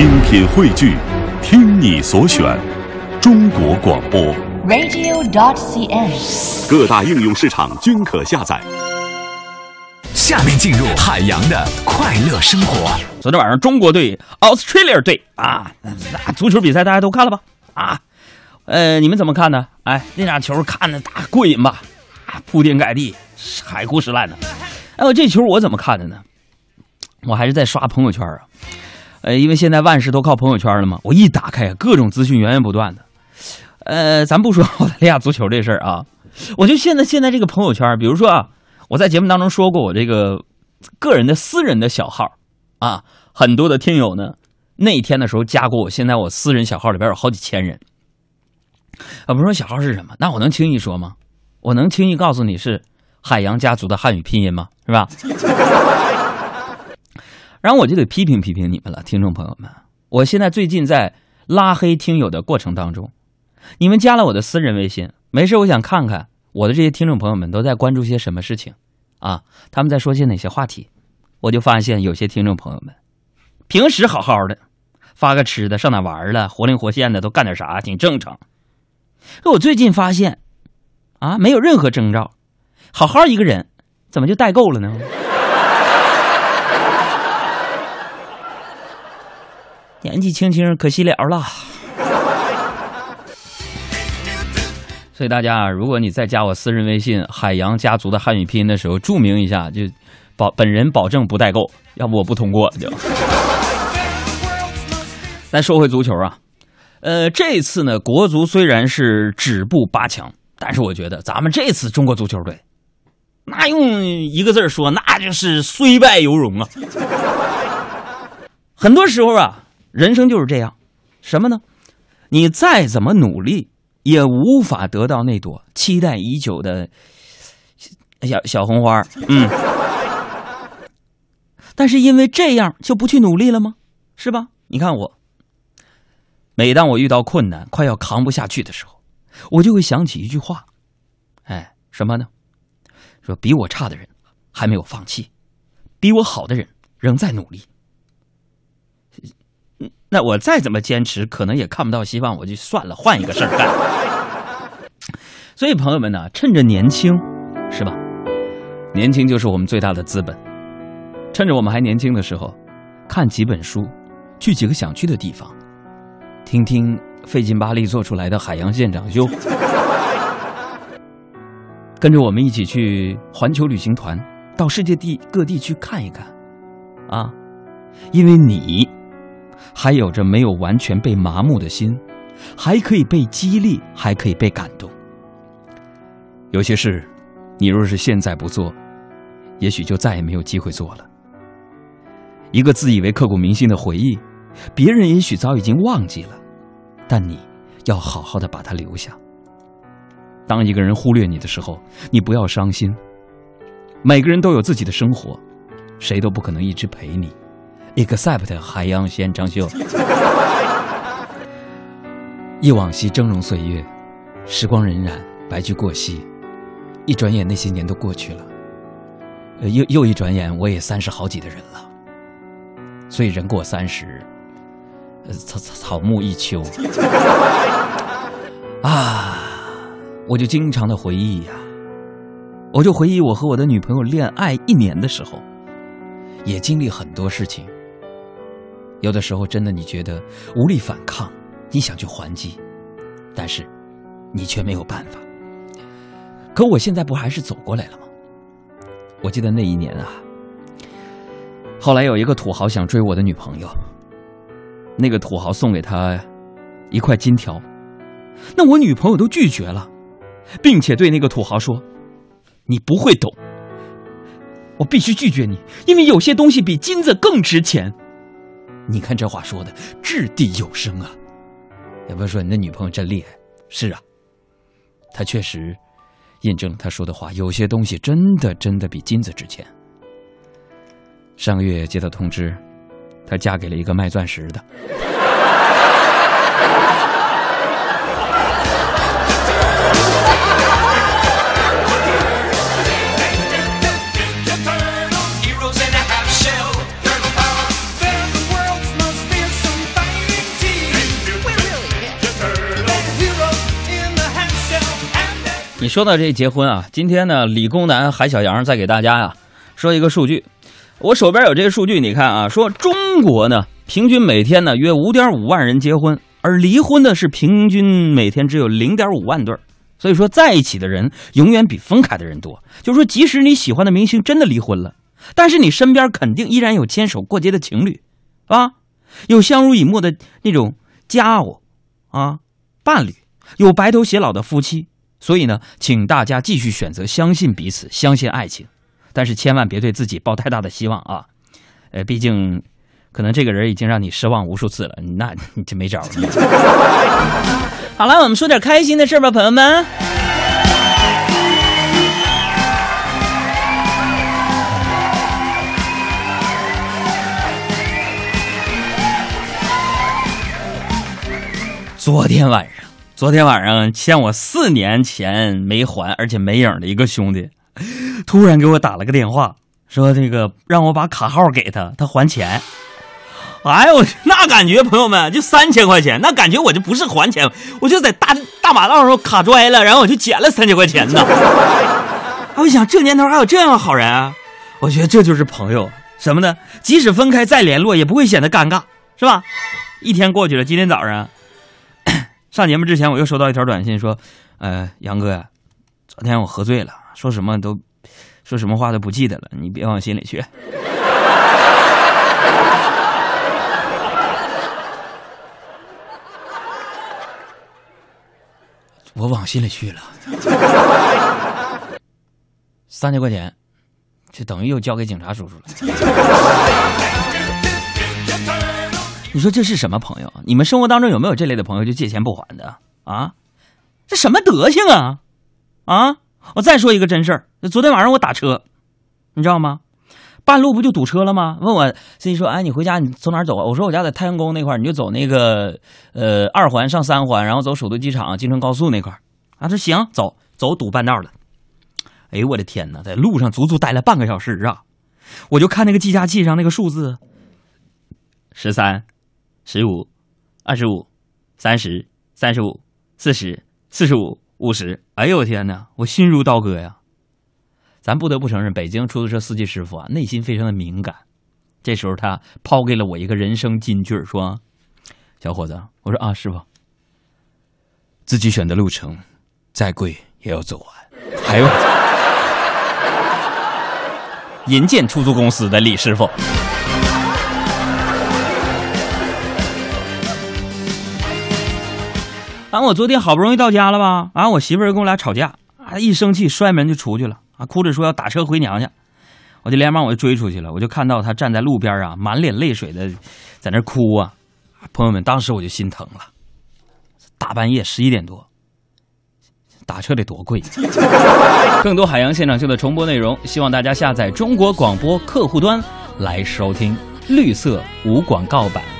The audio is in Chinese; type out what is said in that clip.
精品汇聚，听你所选，中国广播。radio.dot.cn，。各大应用市场均可下载。下面进入海洋的快乐生活。昨天晚上中国队 Australia 队啊，那足球比赛大家都看了吧？啊，呃，你们怎么看呢？哎，那俩球看的大过瘾吧？啊，铺天盖地，海枯石烂的。哎，我这球我怎么看的呢？我还是在刷朋友圈啊。呃，因为现在万事都靠朋友圈了嘛，我一打开，各种资讯源源不断的。呃，咱不说澳大利亚足球这事儿啊，我就现在现在这个朋友圈，比如说啊，我在节目当中说过我这个个人的私人的小号啊，很多的听友呢那天的时候加过我，现在我私人小号里边有好几千人。啊，不是说小号是什么？那我能轻易说吗？我能轻易告诉你是海洋家族的汉语拼音吗？是吧？然后我就得批评批评你们了，听众朋友们。我现在最近在拉黑听友的过程当中，你们加了我的私人微信，没事，我想看看我的这些听众朋友们都在关注些什么事情啊？他们在说些哪些话题？我就发现有些听众朋友们平时好好的，发个吃的，上哪玩了，活灵活现的都干点啥，挺正常。可我最近发现，啊，没有任何征兆，好好一个人，怎么就代购了呢？年纪轻轻可惜了了。所以大家，如果你再加我私人微信“海洋家族”的汉语拼音的时候，注明一下，就保本人保证不代购，要不我不通过就。咱说回足球啊，呃，这次呢，国足虽然是止步八强，但是我觉得咱们这次中国足球队，那用一个字说，那就是虽败犹荣啊。很多时候啊，人生就是这样，什么呢？你再怎么努力，也无法得到那朵期待已久的小小红花。嗯，但是因为这样就不去努力了吗？是吧？你看我，每当我遇到困难、快要扛不下去的时候，我就会想起一句话，哎，什么呢？说比我差的人还没有放弃，比我好的人仍在努力。那我再怎么坚持，可能也看不到希望，我就算了，换一个事儿干。所以朋友们呢，趁着年轻，是吧？年轻就是我们最大的资本。趁着我们还年轻的时候，看几本书，去几个想去的地方，听听费劲巴力做出来的海洋现场秀，跟着我们一起去环球旅行团，到世界地各地去看一看，啊，因为你。还有着没有完全被麻木的心，还可以被激励，还可以被感动。有些事，你若是现在不做，也许就再也没有机会做了。一个自以为刻骨铭心的回忆，别人也许早已经忘记了，但你要好好的把它留下。当一个人忽略你的时候，你不要伤心。每个人都有自己的生活，谁都不可能一直陪你。Except 海洋现场秀，忆往昔峥嵘岁月，时光荏苒，白驹过隙，一转眼那些年都过去了，又又一转眼我也三十好几的人了，所以人过三十，草草草木一秋，啊，我就经常的回忆呀、我就回忆我和我的女朋友恋爱一年的时候，也经历很多事情。有的时候，真的你觉得无力反抗，你想去还击，但是你却没有办法。可我现在不还是走过来了吗？我记得那一年啊，后来有一个土豪想追我的女朋友，那个土豪送给他一块金条，那我女朋友都拒绝了，并且对那个土豪说：“你不会懂，我必须拒绝你，因为有些东西比金子更值钱。”你看这话说的掷地有声啊！要不说你的女朋友真厉害，是啊，她确实印证了他说的话，有些东西真的真的比金子值钱。上个月接到通知，她嫁给了一个卖钻石的。你说到这结婚啊，今天呢，理工男海小杨再给大家呀说一个数据，我手边有这个数据，你看啊，说中国呢平均每天呢约五点五万人结婚，而离婚的是平均每天只有零点五万对儿，所以说在一起的人永远比分开的人多。就是说，即使你喜欢的明星真的离婚了，但是你身边肯定依然有牵手过节的情侣，啊，有相濡以沫的那种家伙啊伴侣，有白头偕老的夫妻。所以呢，请大家继续选择相信彼此，相信爱情，但是千万别对自己抱太大的希望啊！呃，毕竟，可能这个人已经让你失望无数次了，那你就没招了。好了，我们说点开心的事吧，朋友们。昨天晚上。昨天晚上欠我四年前没还，而且没影的一个兄弟，突然给我打了个电话，说这个让我把卡号给他，他还钱。哎呦，那感觉朋友们就三千块钱，那感觉我就不是还钱，我就在大大马道上卡拽了，然后我就捡了三千块钱呢。我想这年头还有这样的好人，啊，我觉得这就是朋友什么呢？即使分开再联络也不会显得尴尬，是吧？一天过去了，今天早上。上节目之前，我又收到一条短信，说：“呃，杨哥呀，昨天我喝醉了，说什么都，说什么话都不记得了，你别往心里去。”我往心里去了，三千块钱，就等于又交给警察叔叔了。你说这是什么朋友？你们生活当中有没有这类的朋友，就借钱不还的啊？这什么德行啊？啊！我再说一个真事儿，昨天晚上我打车，你知道吗？半路不就堵车了吗？问我司机说：“哎，你回家你从哪儿走啊？”我说：“我家在太阳宫那块儿，你就走那个呃二环上三环，然后走首都机场京承高速那块儿。”啊，说行，走走堵半道了。哎呦我的天哪，在路上足足待了半个小时啊！我就看那个计价器上那个数字，十三。十五，二十五，三十，三十五，四十，四十五，五十。哎呦我天哪，我心如刀割呀！咱不得不承认，北京出租车司机师傅啊，内心非常的敏感。这时候他抛给了我一个人生金句说：“小伙子，我说啊，师傅，自己选的路程，再贵也要走完。”还有，银建出租公司的李师傅。啊！我昨天好不容易到家了吧？啊！我媳妇儿跟我俩吵架，啊！一生气摔门就出去了，啊！哭着说要打车回娘家，我就连忙我就追出去了，我就看到她站在路边啊，满脸泪水的在那哭啊！朋友们，当时我就心疼了，大半夜十一点多，打车得多贵？更多海洋现场秀的重播内容，希望大家下载中国广播客户端来收听绿色无广告版。